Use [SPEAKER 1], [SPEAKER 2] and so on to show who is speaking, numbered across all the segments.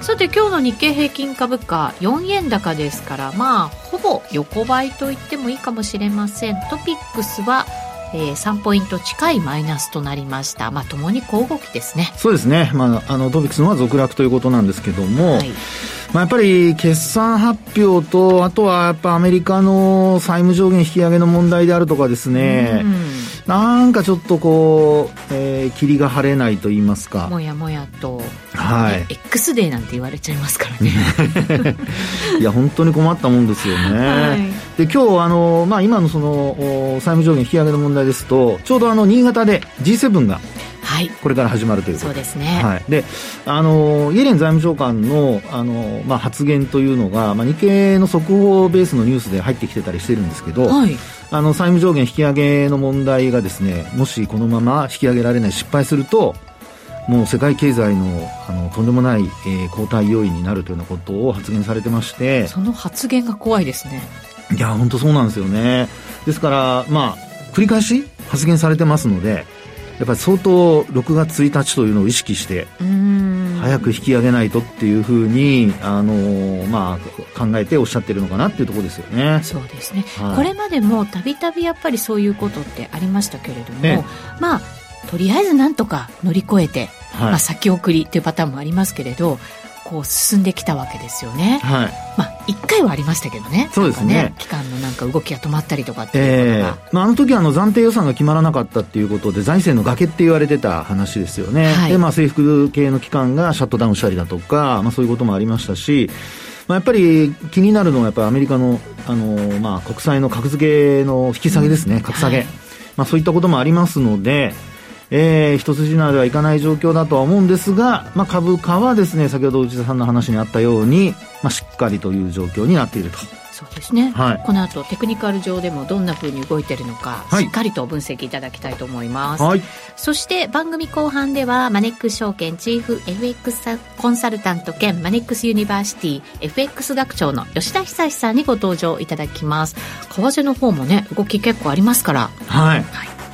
[SPEAKER 1] さて今日の日経平均株価4円高ですからまあほぼ横ばいと言ってもいいかもしれませんトピックスはえー、3ポイント近いマイナスとなりました。まあ、ともに小動きですね。
[SPEAKER 2] そうですね。まあ、あの、トピックスのは続落ということなんですけども、はい、まあ、やっぱり決算発表と、あとはやっぱアメリカの債務上限引き上げの問題であるとかですね、なんかちょっとこう、えー、霧が晴れないと言いますか。
[SPEAKER 1] もやもやと、
[SPEAKER 2] はい。
[SPEAKER 1] X デーなんて言われちゃいますからね。
[SPEAKER 2] いや、本当に困ったもんですよね。はい、で、今日、あの、まあ、今のその、債務上限引き上げの問題ですと、ちょうどあの、新潟で G7 が、はい、これから始まるという
[SPEAKER 1] そうですね、
[SPEAKER 2] はい、であのイエレン財務長官のあの、まあ、発言というのが、まあ、日経の速報ベースのニュースで入ってきてたりしてるんですけど、はい、あの債務上限引き上げの問題がですねもしこのまま引き上げられない失敗するともう世界経済のあのとんでもない、えー、後退要因になるというようなことを発言されてまして。
[SPEAKER 1] その発言が怖いですね。
[SPEAKER 2] いや本当そうなんですよね。ですからまあ繰り返し発言されてますのでやっぱり相当6月1日というのを意識して早く引き上げないとっていうふうにあの、まあ、考えておっしゃってるのかなっていうところですよね。
[SPEAKER 1] そうですね、はい、これまでもたびたびやっぱりそういうことってありましたけれども、まあとりあえずなんとか乗り越えて、はい、まあ、先送りというパターンもありますけれどこう進んできたわけですよね。はい。まあ一回はありましたけどね。
[SPEAKER 2] そうですね。ね
[SPEAKER 1] 期間のなんか動きが止まったりとかっていうのが。
[SPEAKER 2] えー、まああの時はあの暫定予算が決まらなかったっていうことで財政の崖って言われてた話ですよね。はい、でまあ政府系の機関がシャットダウンしたりだとか、まあそういうこともありましたし。まあ、やっぱり気になるのはやっぱりアメリカのあの、まあ、国債の格付けの引き下げですね、うん、格下げ、はい、まあ、そういったこともありますので、えー、一筋縄ではいかない状況だとは思うんですが、まあ、株価はですね先ほど内田さんの話にあったように、まあ、しっかりという状況になっていると。
[SPEAKER 1] そうですね、はい、この後テクニカル上でもどんなふうに動いているのか、はい、しっかりと分析いただきたいと思います、はい、そして番組後半ではマネックス証券チーフ FX コンサルタント兼マネックスユニバーシティ FX 学長の吉田久さんにご登場いただきます。為替の方もね動き結構ありますから。
[SPEAKER 2] はい、はい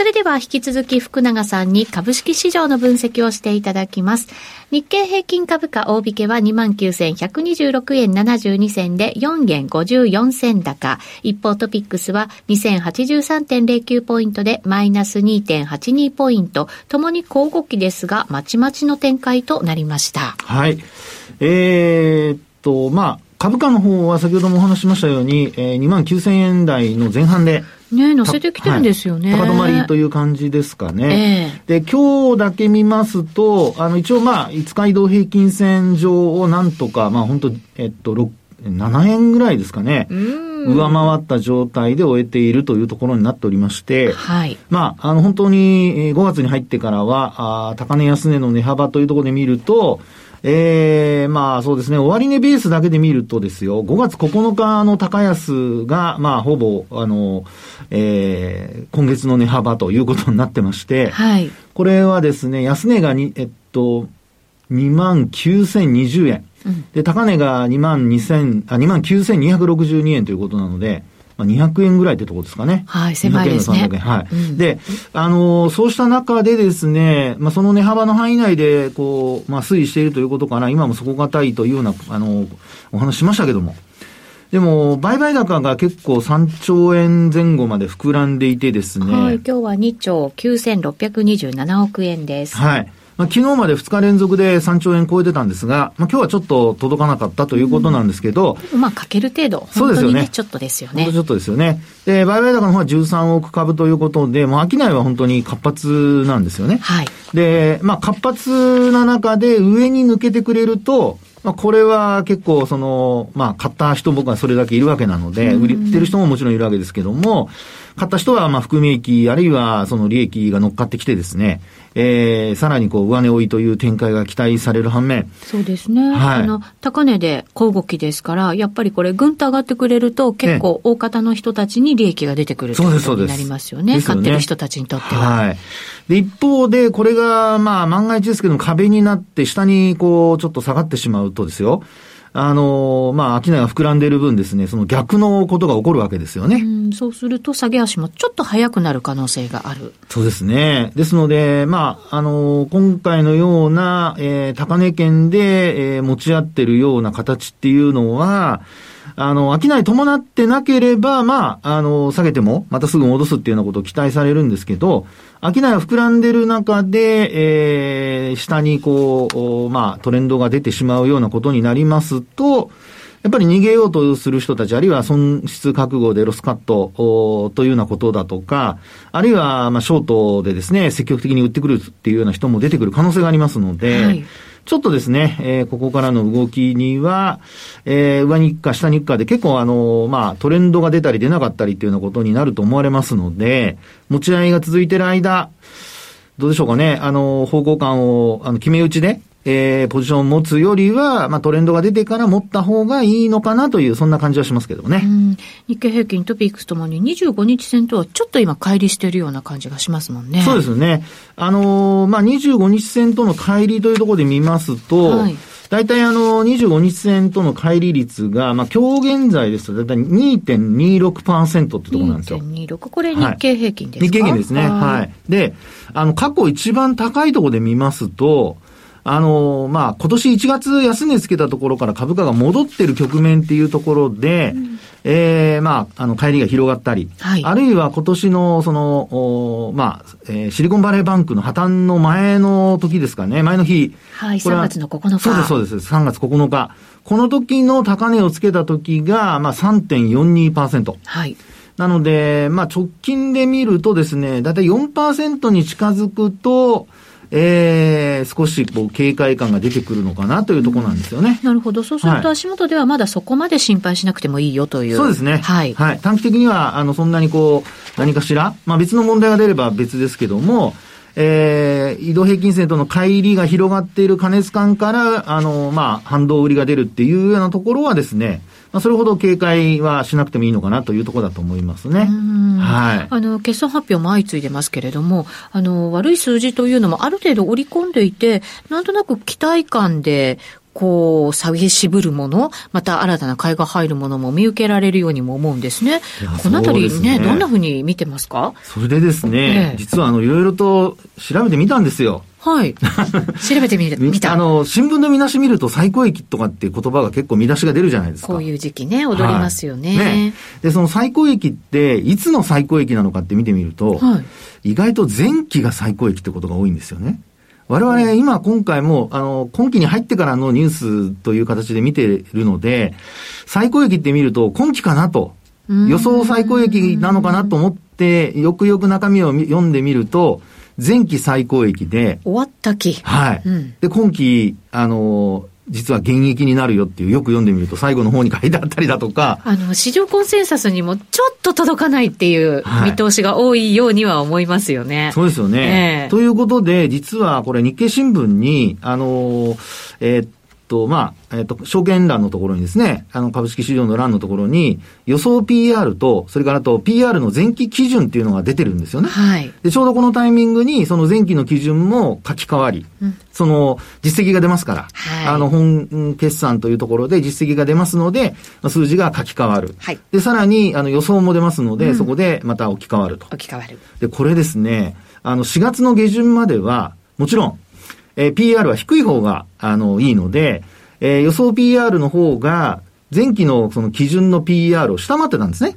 [SPEAKER 1] それでは引き続き福永さんに株式市場の分析をしていただきます。日経平均株価大引けは29,126円72銭で4円54銭高。一方トピックスは2083.09ポイントでマイナス2.82ポイント。ともに小動きですが、まちまちの展開となりました。
[SPEAKER 2] はい。えー、っと、まあ、株価の方は先ほどもお話ししましたように、えー、2万9000円台の前半で、
[SPEAKER 1] ね乗せてきてるんですよね。
[SPEAKER 2] はい、高止まりという感じですかね。えー、で、今日だけ見ますと、あの、一応まあ、5日移動平均線上をなんとか、まあ本当えっと、6、7円ぐらいですかね。上回った状態で終えているというところになっておりまして、はい。まあ、あの、本当に5月に入ってからは、あ高値安値の値幅というところで見ると、ええー、まあそうですね、終値ベースだけで見るとですよ、5月9日の高安が、まあほぼ、あの、えー、今月の値幅ということになってまして、はい。これはですね、安値がに、えっと、2万9020円。うん、で、高値が2万2000、あ、2万9262円ということなので、まあ、200円ぐらいってとこですかね。
[SPEAKER 1] はい、狭いですね。
[SPEAKER 2] 300円。はい。うん、で、あのー、そうした中でですね、まあ、その値幅の範囲内で、こう、まあ、推移しているということかな、今も底堅いというような、あのー、お話しましたけども。でも、売買高が結構3兆円前後まで膨らんでいてですね。
[SPEAKER 1] はい、今日は2兆9627億円です。
[SPEAKER 2] はい。まあ、昨日まで2日連続で3兆円超えてたんですが、まあ、今日はちょっと届かなかったということなんですけど、
[SPEAKER 1] うん、まあ、かける程度、そうですよね。ちょっとですよね。
[SPEAKER 2] ちょっとですよね。で、売買高の方は13億株ということで、もう商いは本当に活発なんですよね。
[SPEAKER 1] はい。
[SPEAKER 2] で、まあ、活発な中で上に抜けてくれると、まあ、これは結構、その、まあ、買った人僕はそれだけいるわけなので、売ってる人ももちろんいるわけですけども、買った人は、まあ、含み益、あるいは、その利益が乗っかってきてですね、えー、さらにこう、上値追いという展開が期待される反面。
[SPEAKER 1] そうですね。はい。あの、高値で小動きですから、やっぱりこれ、ぐんと上がってくれると、結構、大方の人たちに利益が出てくるということになりますよね。ね買ってる人たちにとっては。
[SPEAKER 2] はい。で、一方で、これが、まあ、万が一ですけども、壁になって、下に、こう、ちょっと下がってしまうとですよ。あの、まあ、商いが膨らんでいる分ですね、その逆のことが起こるわけですよね。
[SPEAKER 1] うそうすると、下げ足もちょっと早くなる可能性がある。
[SPEAKER 2] そうですね。ですので、まあ、あの、今回のような、えー、高値圏で、えー、持ち合ってるような形っていうのは、あの、商い伴ってなければ、まあ、あの、下げても、またすぐ戻すっていうようなことを期待されるんですけど、商いが膨らんでる中で、えー、下にこう、まあ、トレンドが出てしまうようなことになりますと、やっぱり逃げようとする人たち、あるいは損失覚悟でロスカットおというようなことだとか、あるいは、まあ、ショートでですね、積極的に売ってくるっていうような人も出てくる可能性がありますので、はい。ちょっとですね、えー、ここからの動きには、えー、上に行くか下に行くかで結構あの、まあ、トレンドが出たり出なかったりっていうようなことになると思われますので、持ち合いが続いてる間、どうでしょうかね、あの、方向感を、あの、決め打ちで、えー、ポジションを持つよりは、まあ、トレンドが出てから持った方がいいのかなという、そんな感じはしますけどね。
[SPEAKER 1] 日経平均とピークスともに25日線とはちょっと今、乖離しているような感じがしますもんね。
[SPEAKER 2] そうですね。あのー、まあ、25日線との乖離というところで見ますと、はい大体あの、25日線との乖離率が、まあ、今日現在ですと、大体2.26%ってところなんですよ。2.26。
[SPEAKER 1] これ日経平均ですか、はい、
[SPEAKER 2] 日経平均ですね。はい。で、あの、過去一番高いところで見ますと、あの、まあ、今年1月安値つけたところから株価が戻ってる局面っていうところで、うん、ええー、まあ、あの、帰りが広がったり、はい、あるいは今年の、その、おまあ、えー、シリコンバレーバンクの破綻の前の時ですかね、前の日。
[SPEAKER 1] はい、3月の9日。
[SPEAKER 2] そうです、そうです。3月9日。この時の高値をつけた時が、まあ、3.42%。
[SPEAKER 1] はい。
[SPEAKER 2] なので、まあ、直近で見るとですね、だいたい4%に近づくと、えー、少しこう警戒感が出てくるのかなというところなんですよね。
[SPEAKER 1] なるほど。そうすると足元ではまだそこまで心配しなくてもいいよという。
[SPEAKER 2] そうですね。はい。はい。短期的には、あの、そんなにこう、何かしら、まあ別の問題が出れば別ですけども、えー、移動平均線との乖離が広がっている過熱感から、あの、まあ、反動売りが出るっていうようなところはですね、まあ、それほど警戒はしなくてもいいのかなというところだと思いますね。はい。
[SPEAKER 1] あの、決算発表も相次いでますけれども、あの、悪い数字というのもある程度織り込んでいて、なんとなく期待感で、こう、寂しぶるもの、また新たな買いが入るものも見受けられるようにも思うんですね。このあたりね、ねどんなふうに見てますか？
[SPEAKER 2] それでですね、ええ、実はあの、いろいろと調べてみたんですよ。
[SPEAKER 1] はい。調べてみる、見た。
[SPEAKER 2] あの、新聞の見出し見ると最高益とかっていう言葉が結構見出しが出るじゃないですか。
[SPEAKER 1] こういう時期ね、踊りますよね。はい、ね。
[SPEAKER 2] で、その最高益って、いつの最高益なのかって見てみると、はい、意外と前期が最高益ってことが多いんですよね。我々今今回も、あの、今期に入ってからのニュースという形で見ているので、最高益って見ると今期かなと、予想最高益なのかなと思って、よくよく中身を読んでみると、前期最高益で。
[SPEAKER 1] 終わった期。
[SPEAKER 2] はい。うん、で、今期、あの、実は現役になるよっていう、よく読んでみると最後の方に書いてあったりだとか。
[SPEAKER 1] あの、市場コンセンサスにもちょっと届かないっていう見通しが多いようには思いますよね。
[SPEAKER 2] はい、そうですよね、えー。ということで、実はこれ日経新聞に、あの、えー、っと、まあ、えっ、ー、と、証券欄のところにですね、あの、株式市場の欄のところに、予想 PR と、それからと PR の前期基準っていうのが出てるんですよね。
[SPEAKER 1] はい。
[SPEAKER 2] で、ちょうどこのタイミングに、その前期の基準も書き換わり、うん、その、実績が出ますから、はい、あの、本決算というところで実績が出ますので、数字が書き換わる。
[SPEAKER 1] はい。
[SPEAKER 2] で、さらに、あの、予想も出ますので、うん、そこでまた置き換わると。
[SPEAKER 1] 置き換わる。
[SPEAKER 2] で、これですね、あの、4月の下旬までは、もちろん、えー、PR は低い方が、あの、いいので、えー、予想 PR の方が、前期のその基準の PR を下回ってたんですね。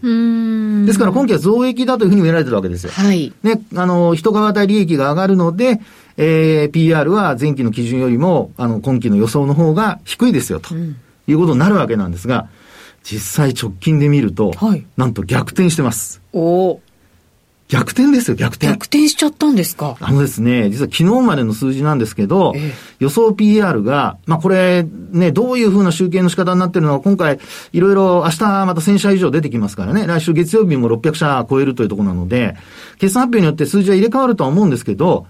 [SPEAKER 2] ですから今期は増益だというふうに見られてるわけですよ。
[SPEAKER 1] はい。
[SPEAKER 2] ね、あの、人たり利益が上がるので、えー、PR は前期の基準よりも、あの、今期の予想の方が低いですよ、ということになるわけなんですが、実際直近で見ると、はい、なんと逆転してます。
[SPEAKER 1] お
[SPEAKER 2] 逆転ですよ、逆転。
[SPEAKER 1] 逆転しちゃったんですか？
[SPEAKER 2] あのですね、実は昨日までの数字なんですけど、ええ、予想 PR が、まあこれね、どういうふうな集計の仕方になってるのか、今回、いろいろ明日また1000社以上出てきますからね、来週月曜日も600社超えるというところなので、決算発表によって数字は入れ替わるとは思うんですけど、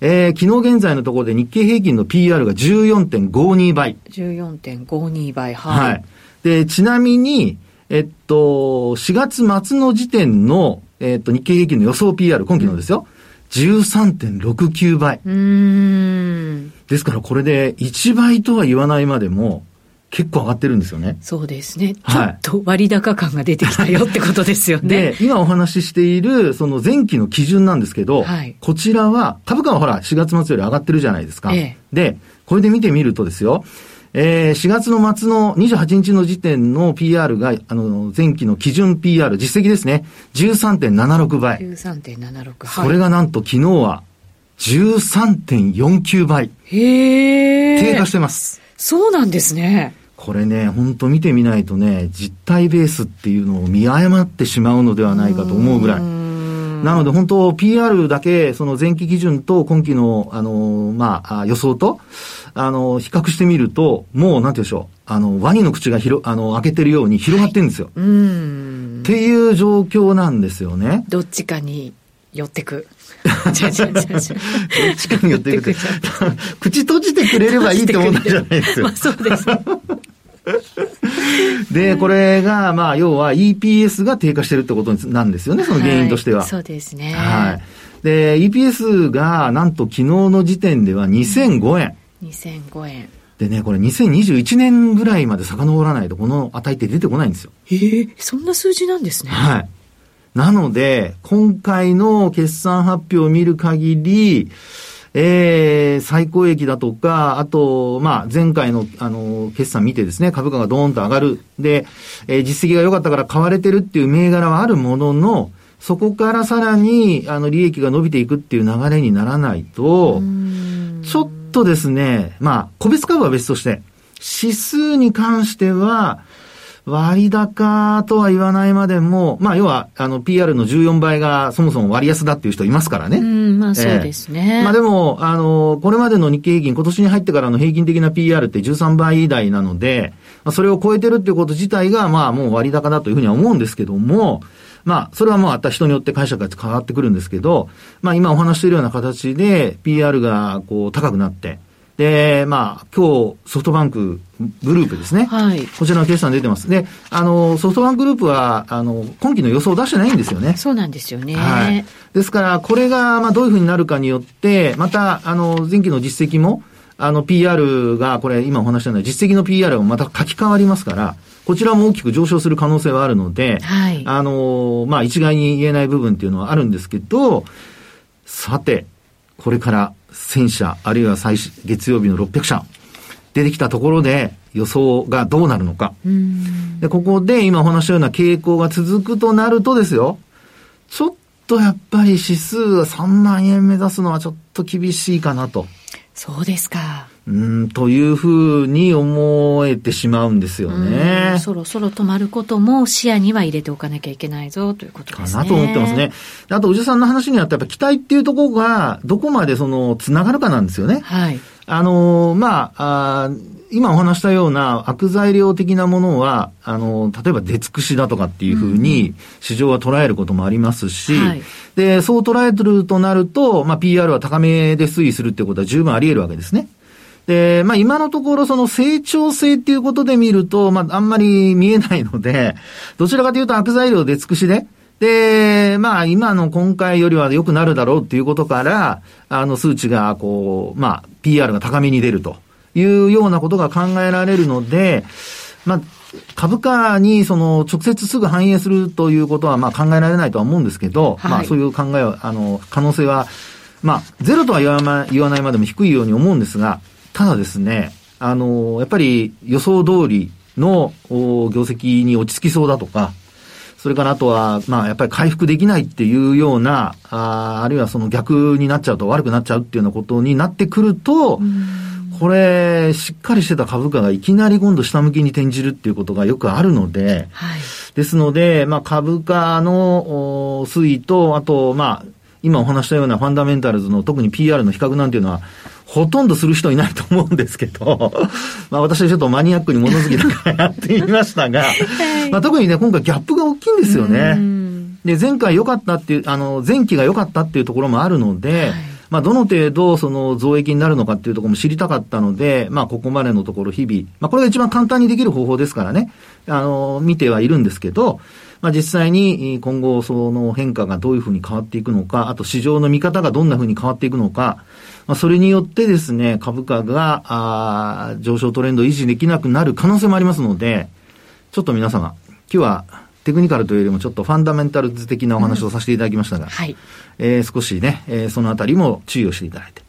[SPEAKER 2] えー、昨日現在のところで日経平均の PR が14.52倍。
[SPEAKER 1] 14.52倍、はい。はい。
[SPEAKER 2] で、ちなみに、えっと、4月末の時点の、えっと、日経平均の予想 PR、今期のですよ。うん、13.69倍。
[SPEAKER 1] うん。
[SPEAKER 2] ですからこれで1倍とは言わないまでも、結構上がってるんですよね。
[SPEAKER 1] そうですね。ちょっと割高感が出てきたよってことですよね。
[SPEAKER 2] で、今お話ししている、その前期の基準なんですけど、はい、こちらは、株価はほら、4月末より上がってるじゃないですか。ええ、で、これで見てみるとですよ、えー、4月の末の28日の時点の PR が、あの、前期の基準 PR、実績ですね。13.76倍。
[SPEAKER 1] 13.76、
[SPEAKER 2] それがなんと昨日は13.49倍。
[SPEAKER 1] へ
[SPEAKER 2] 低下してます。
[SPEAKER 1] そうなんですね。
[SPEAKER 2] これね、本当見てみないとね、実体ベースっていうのを見誤ってしまうのではないかと思うぐらい。なので本当 PR だけ、その前期基準と今期の、あの、まあ、予想と、あの、比較してみると、もう、なんて言うんでしょう。あの、ワニの口が広、あの、開けてるように広がってるんですよ。
[SPEAKER 1] はい、うん。
[SPEAKER 2] っていう状況なんですよね。
[SPEAKER 1] どっちかに寄ってく。
[SPEAKER 2] どっちかに寄ってく。口閉じてくれればいいって思ったじゃないですよ。
[SPEAKER 1] まあそうです。
[SPEAKER 2] で、これが、まあ、要は EPS が低下してるってことなんですよね、その原因としては。はい、
[SPEAKER 1] そうですね。
[SPEAKER 2] はい。で、EPS が、なんと昨日の時点では2005円。
[SPEAKER 1] 2005円。
[SPEAKER 2] でね、これ2021年ぐらいまで遡らないと、この値って出てこないんですよ。
[SPEAKER 1] ええー、そんな数字なんですね。
[SPEAKER 2] はい。なので、今回の決算発表を見る限り、えー、最高益だとか、あと、まあ、前回の、あの、決算見てですね、株価がドーンと上がる。で、えー、実績が良かったから買われてるっていう銘柄はあるものの、そこからさらに、あの、利益が伸びていくっていう流れにならないと、ちょっとですね、まあ、個別株は別として、指数に関しては、割高とは言わないまでも、まあ、要は、あの、PR の14倍がそもそも割安だっていう人いますからね。う
[SPEAKER 1] ん、まあそうですね。
[SPEAKER 2] えー、まあでも、あの、これまでの日経平均、今年に入ってからの平均的な PR って13倍台なので、まあ、それを超えてるっていうこと自体が、まあもう割高だというふうには思うんですけども、まあ、それはもうあった人によって解釈が変わってくるんですけど、まあ今お話しているような形で PR がこう高くなって、で、まあ、今日、ソフトバンクグループですね。
[SPEAKER 1] はい。
[SPEAKER 2] こちらの決算出てます。で、あの、ソフトバンクグループは、あの、今期の予想を出してないんですよね。
[SPEAKER 1] そうなんですよね。
[SPEAKER 2] はい。ですから、これが、まあ、どういうふうになるかによって、また、あの、前期の実績も、あの、PR が、これ、今お話したような実績の PR もまた書き換わりますから、こちらも大きく上昇する可能性はあるので、
[SPEAKER 1] はい。
[SPEAKER 2] あの、まあ、一概に言えない部分っていうのはあるんですけど、さて、これから1000社、あるいは最月曜日の600社、出てきたところで予想がどうなるのか。で、ここで今お話したような傾向が続くとなるとですよ、ちょっとやっぱり指数が3万円目指すのはちょっと厳しいかなと。
[SPEAKER 1] そうですか。
[SPEAKER 2] うん、というふうに思えてしまうんですよね。
[SPEAKER 1] そろそろ止まることも視野には入れておかなきゃいけないぞということですね。
[SPEAKER 2] かなと思ってますね。あと、おじさんの話にあったやっぱ期待っていうところが、どこまでその、つながるかなんですよね。
[SPEAKER 1] はい。
[SPEAKER 2] あの、まあ、あ今お話したような悪材料的なものは、あの、例えば出尽くしだとかっていうふうに市場は捉えることもありますし、うんはい、で、そう捉えてるとなると、まあ、PR は高めで推移するっていうことは十分あり得るわけですね。で、まあ今のところその成長性っていうことで見ると、まああんまり見えないので、どちらかというと悪材料で尽くしで、で、まあ今の今回よりは良くなるだろうっていうことから、あの数値がこう、まあ PR が高めに出るというようなことが考えられるので、まあ株価にその直接すぐ反映するということはまあ考えられないとは思うんですけど、はい、まあそういう考えは、あの、可能性は、まあゼロとは言わないまでも低いように思うんですが、ただですね、あの、やっぱり予想通りの業績に落ち着きそうだとか、それからあとは、まあ、やっぱり回復できないっていうような、ああるいはその逆になっちゃうと悪くなっちゃうっていうようなことになってくると、これ、しっかりしてた株価がいきなり今度下向きに転じるっていうことがよくあるので、はい、ですので、まあ、株価の推移と、あと、まあ、今お話したようなファンダメンタルズの特に PR の比較なんていうのは、ほとんどする人いないと思うんですけど、まあ私はちょっとマニアックに物好きだからやってみましたが、はい、まあ特にね、今回ギャップが大きいんですよね。で、前回良かったっていう、あの、前期が良かったっていうところもあるので、はい。まあ、どの程度、その増益になるのかっていうところも知りたかったので、まあ、ここまでのところ日々、まあ、これが一番簡単にできる方法ですからね、あの、見てはいるんですけど、まあ、実際に今後その変化がどういうふうに変わっていくのか、あと市場の見方がどんなふうに変わっていくのか、まあ、それによってですね、株価があ上昇トレンドを維持できなくなる可能性もありますので、ちょっと皆様、今日はテクニカルというよりもちょっとファンダメンタルズ的なお話をさせていただきましたが、うん、はい、えー、少しね、えー、そのあたりも注意をしていただいて。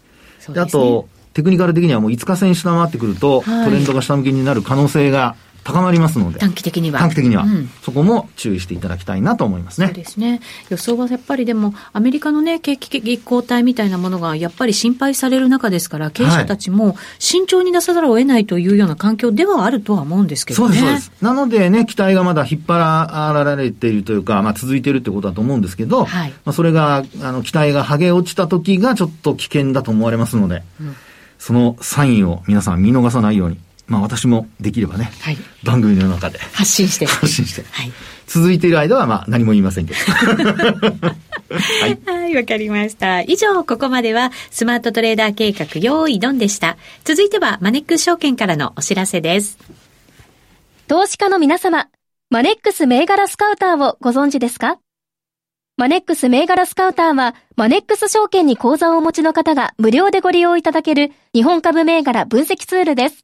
[SPEAKER 2] で、ね、あと、テクニカル的にはもう5日線下回ってくると、はい、トレンドが下向きになる可能性が高まりますので。
[SPEAKER 1] 短期的には。
[SPEAKER 2] 短期的には、うん、そこも注意していただきたいなと思いますね。
[SPEAKER 1] そうですね。予想はやっぱりでも、アメリカのね、景気後退みたいなものがやっぱり心配される中ですから、経営者たちも慎重に出さざるを得ないというような環境ではあるとは思うんですけどね。そうです、そうです。
[SPEAKER 2] なのでね、期待がまだ引っ張られているというか、まあ続いているということだと思うんですけど、はい、まあそれが、あの、期待が剥げ落ちた時がちょっと危険だと思われますので、うん、そのサインを皆さん見逃さないように。まあ私もできればね、はい、番組の中で
[SPEAKER 1] 発信して。
[SPEAKER 2] 発信して。はい。続いている間はまあ何も言いませんけど。
[SPEAKER 1] はい。はい、わかりました。以上、ここまではスマートトレーダー計画用意ドンでした。続いてはマネックス証券からのお知らせです。
[SPEAKER 3] 投資家の皆様、マネックス銘柄スカウターをご存知ですか？マネックス銘柄スカウターは、マネックス証券に口座をお持ちの方が無料でご利用いただける日本株銘柄分析ツールです。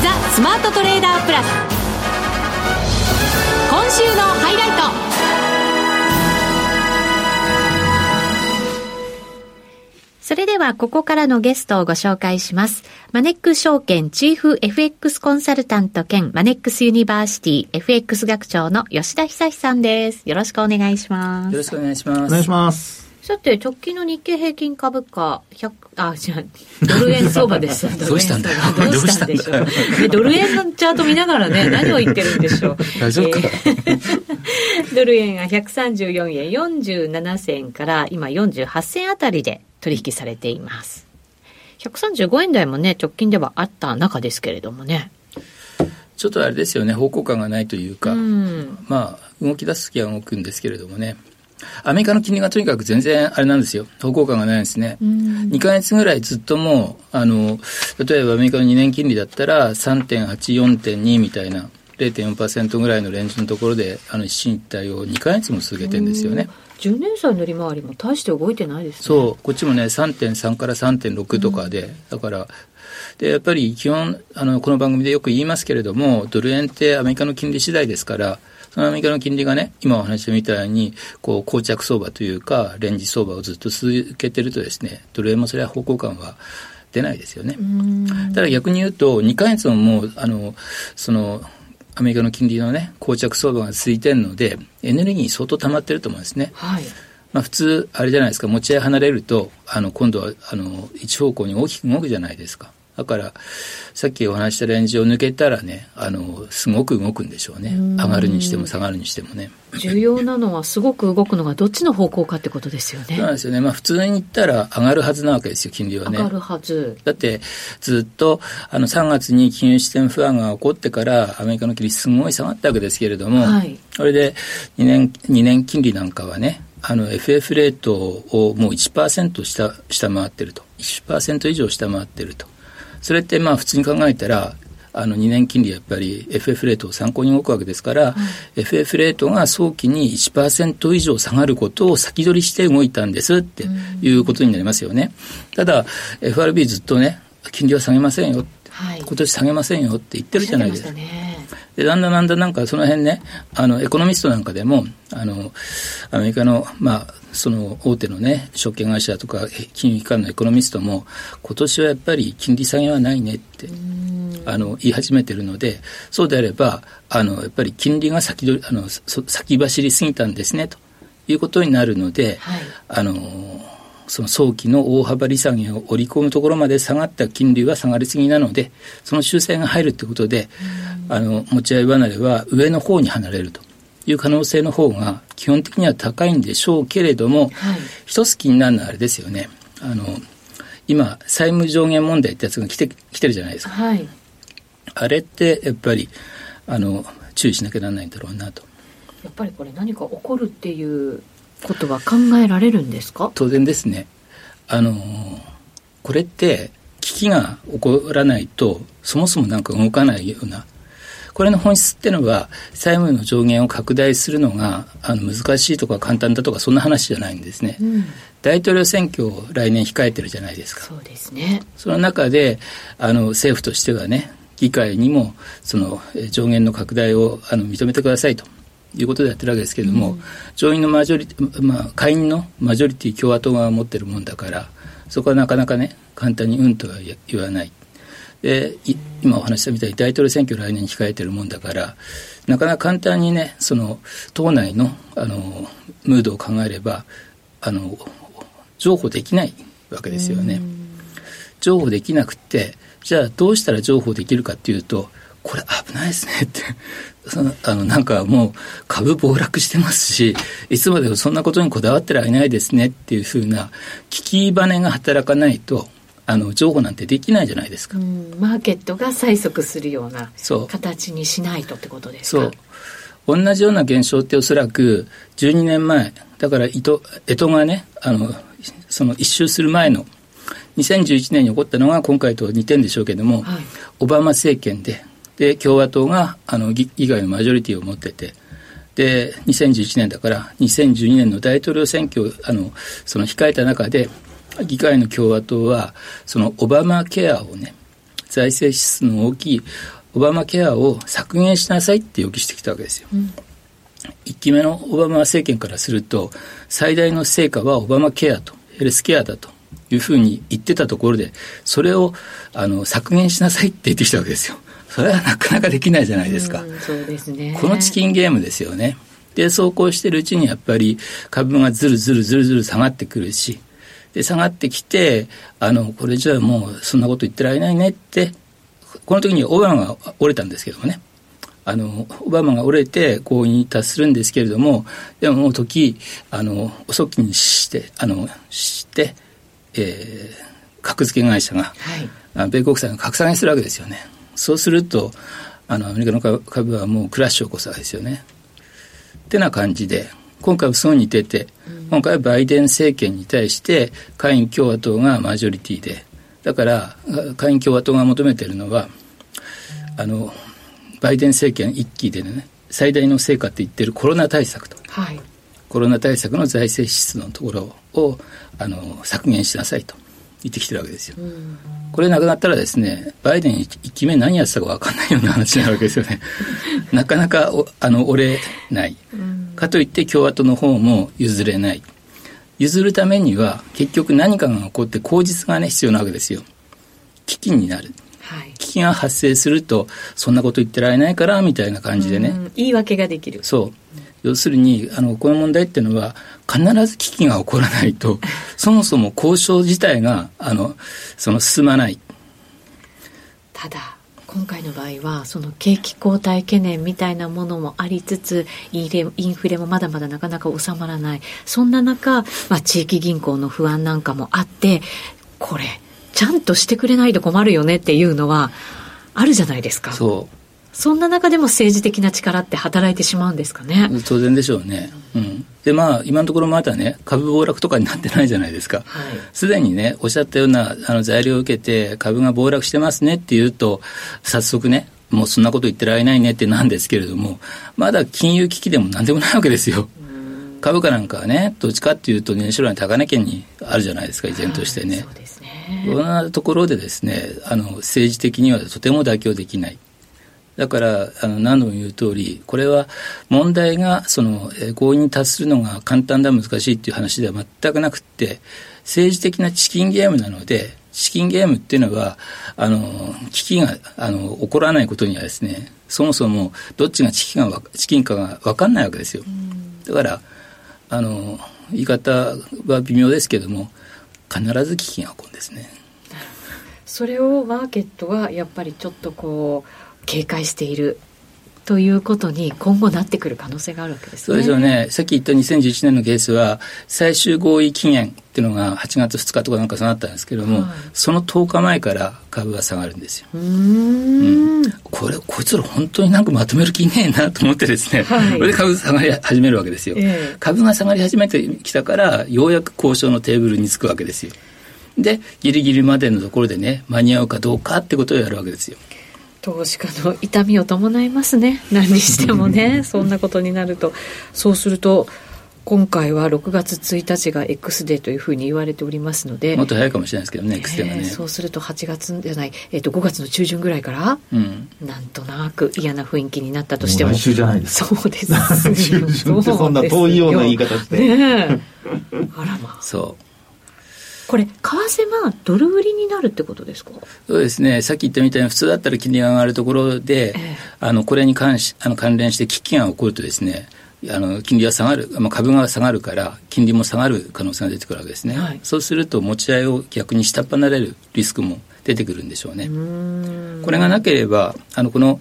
[SPEAKER 1] スマートトレーダープラス今週のハイライトそれではここからのゲストをご紹介します。マネックス証券チーフ FX コンサルタント兼マネックスユニバーシティ FX 学長の吉田久さんです。よろしくお願いします。
[SPEAKER 4] よろしくお願いします。お
[SPEAKER 2] 願いします。
[SPEAKER 1] さて、直近の日経平均株価、100、あ、違う、ドル円相場です。
[SPEAKER 4] どうしたんだ
[SPEAKER 1] どうしたんでしょう。ね、ドル円のチャート見ながらね、何を言ってるんでしょう。
[SPEAKER 4] 大丈夫か、え
[SPEAKER 1] ー、ドル円が134円47銭から今48銭あたりで取引されています。135円台もね、直近ではあった中ですけれどもね。
[SPEAKER 4] ちょっとあれですよね、方向感がないというか、うん、まあ、動き出す時は動くんですけれどもね。アメリカの金利がとにかく全然あれなんですよ。方向感がないんですね。2ヶ月ぐらいずっともう、あの、例えばアメリカの2年金利だったら3.8、4.2みたいな0.4%ぐらいのレンジのところで、あの、一進一退を2ヶ月も続けてるんですよね。
[SPEAKER 1] 10年債の利回りも大して動いてないですね。
[SPEAKER 4] そう、こっちもね、3.3から3.6とかで、だから、で、やっぱり基本、あの、この番組でよく言いますけれども、ドル円ってアメリカの金利次第ですから、そのアメリカの金利がね、今お話したみたいに、こう、膠着相場というか、レンジ相場をずっと続けてるとですね、ドル円もそれは方向感は出ないですよね。ただ逆に言うと、2ヶ月ももう、あの、その、アメリカの金利のね、膠着相場が続いてるので、エネルギー相当溜まってると思うんですね。
[SPEAKER 1] はい。
[SPEAKER 4] まあ普通、あれじゃないですか、持ち合い離れると、あの、今度は、あの、一方向に大きく動くじゃないですか。だから、さっきお話したレンジを抜けたらね、あの、すごく動くんでしょうね。上がるにしても下がるにしてもね。
[SPEAKER 1] 重要なのは、すごく動くのがどっちの方向かってことですよね。
[SPEAKER 4] そうなんですよね。まあ普通に言ったら上がるはずなわけですよ、金利はね。
[SPEAKER 1] 上がるはず。
[SPEAKER 4] だって、ずっと、あの、3月に金融システム不安が起こってから、アメリカの金利すごい下がったわけですけれども、はい、それで2年、2年金利なんかはね、あの FF レートをもう1%下下回ってると。1%以上下回ってると。それってまあ普通に考えたら、あの2年金利やっぱり FF レートを参考に動くわけですから、はい、FF レートが早期に1%以上下がることを先取りして動いたんですっていうことになりますよね。ただ FRB ずっとね金利は下げませんよ、はい、今年下げませんよって言ってるじゃないですか。でだんだんだんだんなんかその辺ねあのエコノミストなんかでもあのアメリカのまあその大手のね、証券会社とか金融機関のエコノミストも、今年はやっぱり金利下げはないねって、あの、言い始めてるので、そうであれば、あの、やっぱり金利が先取り、あの、先走りすぎたんですね、ということになるので、はい、あの、その早期の大幅利下げを織り込むところまで下がった金利は下がりすぎなので、その修正が入るということで、あの、持ち合い離れは上の方に離れると。いう可能性の方が基本的には高いんでしょうけれども、はい、一つ気になるのはあれですよね。あの、今、債務上限問題ってやつが来て、来てるじゃないですか。はい、あれってやっぱり、あの、注意しなきゃならないんだろうなと。
[SPEAKER 1] やっぱりこれ何か起こるっていうことは考えられるんですか？
[SPEAKER 4] 当然ですね。あの、これって危機が起こらないと、そもそもなんか動かないようなこれの本質っていうのは、債務の上限を拡大するのがあの難しいとか簡単だとか、そんな話じゃないんですね。うん、大統領選挙を来年控えてるじゃないですか。
[SPEAKER 1] そうですね。
[SPEAKER 4] その中で、あの、政府としてはね、議会にも、その、上限の拡大をあの認めてくださいと。いうことでやってるわけですけれども、うん、上院のマジョリティ、まあ、下院のマジョリティ共和党が持ってるもんだから、そこはなかなかね、簡単にうんとは言わない。で今お話したみたいに大統領選挙来年に控えてるもんだからなかなか簡単にねその党内のあのムードを考えればあの譲歩できないわけですよね。譲歩できなくてじゃあどうしたら譲歩できるかっていうとこれ危ないですねってあのなんかもう株暴落してますしいつまでもそんなことにこだわってられないですねっていうふうな聞きバネが働かないとあの情報なんてできないじゃないですか。
[SPEAKER 1] マーケットが催促するような形にしないとってことですか？
[SPEAKER 4] そう同じような現象っておそらく12年前だから干支がねあのその一周する前の2011年に起こったのが今回と似てるんでしょうけども、はい、オバマ政権でで共和党があの議会のマジョリティを持っててで2011年だから2012年の大統領選挙をあのその控えた中で議会の共和党は、そのオバマケアをね、財政支出の大きいオバマケアを削減しなさいって要求してきたわけですよ。うん、1期目のオバマ政権からすると、最大の成果はオバマケアと、ヘルスケアだというふうに言ってたところで、それをあの削減しなさいって言ってきたわけですよ。それはなかなかできないじゃないですか。
[SPEAKER 1] うそうですね。
[SPEAKER 4] このチキンゲームですよね。で、走行してるうちにやっぱり株がずるずるずるずる下がってくるし、で、下がってきて、あの、これじゃあもうそんなこと言ってられないねって、この時にオバマが折れたんですけどもね。あの、オバマが折れて合意に達するんですけれども、でももう時、あの、遅きにして、あの、して、えー、格付け会社が、はい、米国債を格下げするわけですよね。そうすると、あの、アメリカの株はもうクラッシュを起こすわけですよね。ってな感じで、今回はそうに出て、今回はバイデン政権に対して下院共和党がマジョリティでだから下院共和党が求めているのはあのバイデン政権一期でね最大の成果って言ってるコロナ対策と、はい、コロナ対策の財政支出のところをあの削減しなさいと言ってきてるわけですよ。これなくなったらですねバイデン1期目何やってたか分かんないような話になるわけですよね。なかなかあの折れない。かといって共和党の方も譲れない。譲るためには結局何かが起こって口実がね必要なわけですよ。危機になる。危機が発生するとそんなこと言ってられないからみたいな感じでね
[SPEAKER 1] 言い訳ができる
[SPEAKER 4] そう要するにあのこの問題っていうのは必ず危機が起こらないと そもそも交渉自体があのその進まない。
[SPEAKER 1] ただ今回の場合はその景気後退懸念みたいなものもありつつインフレもまだまだなかなか収まらない。そんな中、まあ、地域銀行の不安なんかもあってこれちゃんとしてくれないと困るよねっていうのはあるじゃないですか。
[SPEAKER 4] そう
[SPEAKER 1] そんな中でも政治的な力って働いてしまうんですかね？
[SPEAKER 4] 当然でしょうね。うん。で、まあ、今のところまだね、株暴落とかになってないじゃないですか。す、で、にね、おっしゃったようなあの材料を受けて、株が暴落してますねっていうと、早速ね、もうそんなこと言ってられないねってなんですけれども、まだ金融危機でもなんでもないわけですよ。株価なんかはね、どっちかっていうと、年初来の高値圏にあるじゃないですか、依然としてね。はい、そうですこんなところでですねあの政治的にはとても妥協できない。だからあの何度も言う通りこれは問題がその合意に達するのが簡単だ難しいっていう話では全くなくて政治的なチキンゲームなのでチキンゲームっていうのはあの危機があの起こらないことにはですねそもそもどっちがチキンがチキンかが分かんないわけですよ。だからあの言い方は微妙ですけども必ず危機が起こるんですね。
[SPEAKER 1] それをマーケットはやっぱりちょっとこう警戒しているということに今後なってくる可能性があるわけですね。
[SPEAKER 4] そうですよね。さっき言った2011年のケースは最終合意期限っていうのが8月2日とかなんかそうなったんですけれども、はい、その10日前から株が下がるんですよ。うん,、これこいつら本当になんかまとめる気ねえなと思ってですね、はい、これで株下がり始めるわけですよ、えー、株が下がり始めてきたからようやく交渉のテーブルにつくわけですよ。でギリギリまでのところでね間に合うかどうかってことをやるわけですよ。
[SPEAKER 1] 投資家の痛みを伴いますね。何にしてもね そんなことになると。そうすると今回は6月1日が X デーというふうに言われておりますので。
[SPEAKER 4] もっと早いかもしれないですけどね X デーはね、
[SPEAKER 1] そうすると8月じゃない、えー、と5月の中旬ぐらいから、うん、なんとなく嫌な雰囲気になったとしても。
[SPEAKER 2] 来週じゃないです
[SPEAKER 1] か。そうです。
[SPEAKER 2] 中旬ってそんな遠いような言い方して。ね
[SPEAKER 1] あらま
[SPEAKER 4] あ。そう
[SPEAKER 1] これ、為替はドル売りになるってことですか？
[SPEAKER 4] そうですね、さっき言ったみたいに、普通だったら金利が上がるところで、えあのこれに関しあの関連して危機が起こるとですね、あの金利は下がる、まあ、株が下がるから、金利も下がる可能性が出てくるわけですね、はい、そうすると、持ち合いを逆に下っ離れるリスクも出てくるんでしょうね。うこれがなければ、あのこの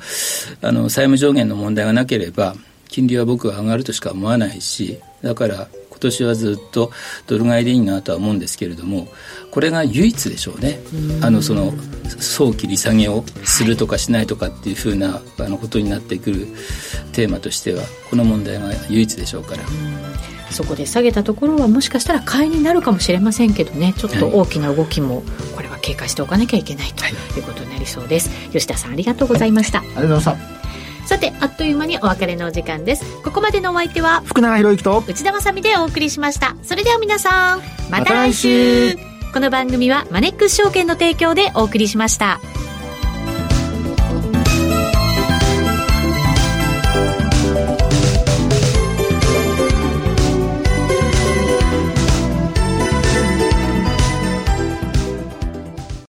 [SPEAKER 4] あの債務上限の問題がなければ、金利は僕は上がるとしか思わないし、だから今年はずっとドル買いでいいなとは思うんですけれどもこれが唯一でしょうね。あのその早期利下げをするとかしないとかっていうふうなあのことになってくるテーマとしてはこの問題が唯一でしょうから。
[SPEAKER 1] そこで下げたところはもしかしたら買いになるかもしれませんけどね。ちょっと大きな動きもこれは警戒しておかなきゃいけないとい。うことになりそうです、はい、吉田さんありがとうございました。あ
[SPEAKER 2] りがとうございました
[SPEAKER 1] さてあっという間にお別れのお時間です。ここまでのお相手は
[SPEAKER 2] 福永博之と
[SPEAKER 1] 内田まさでお送りしました。それでは皆さんまた来週,、この番組はマネックス証券の提供でお送りしました。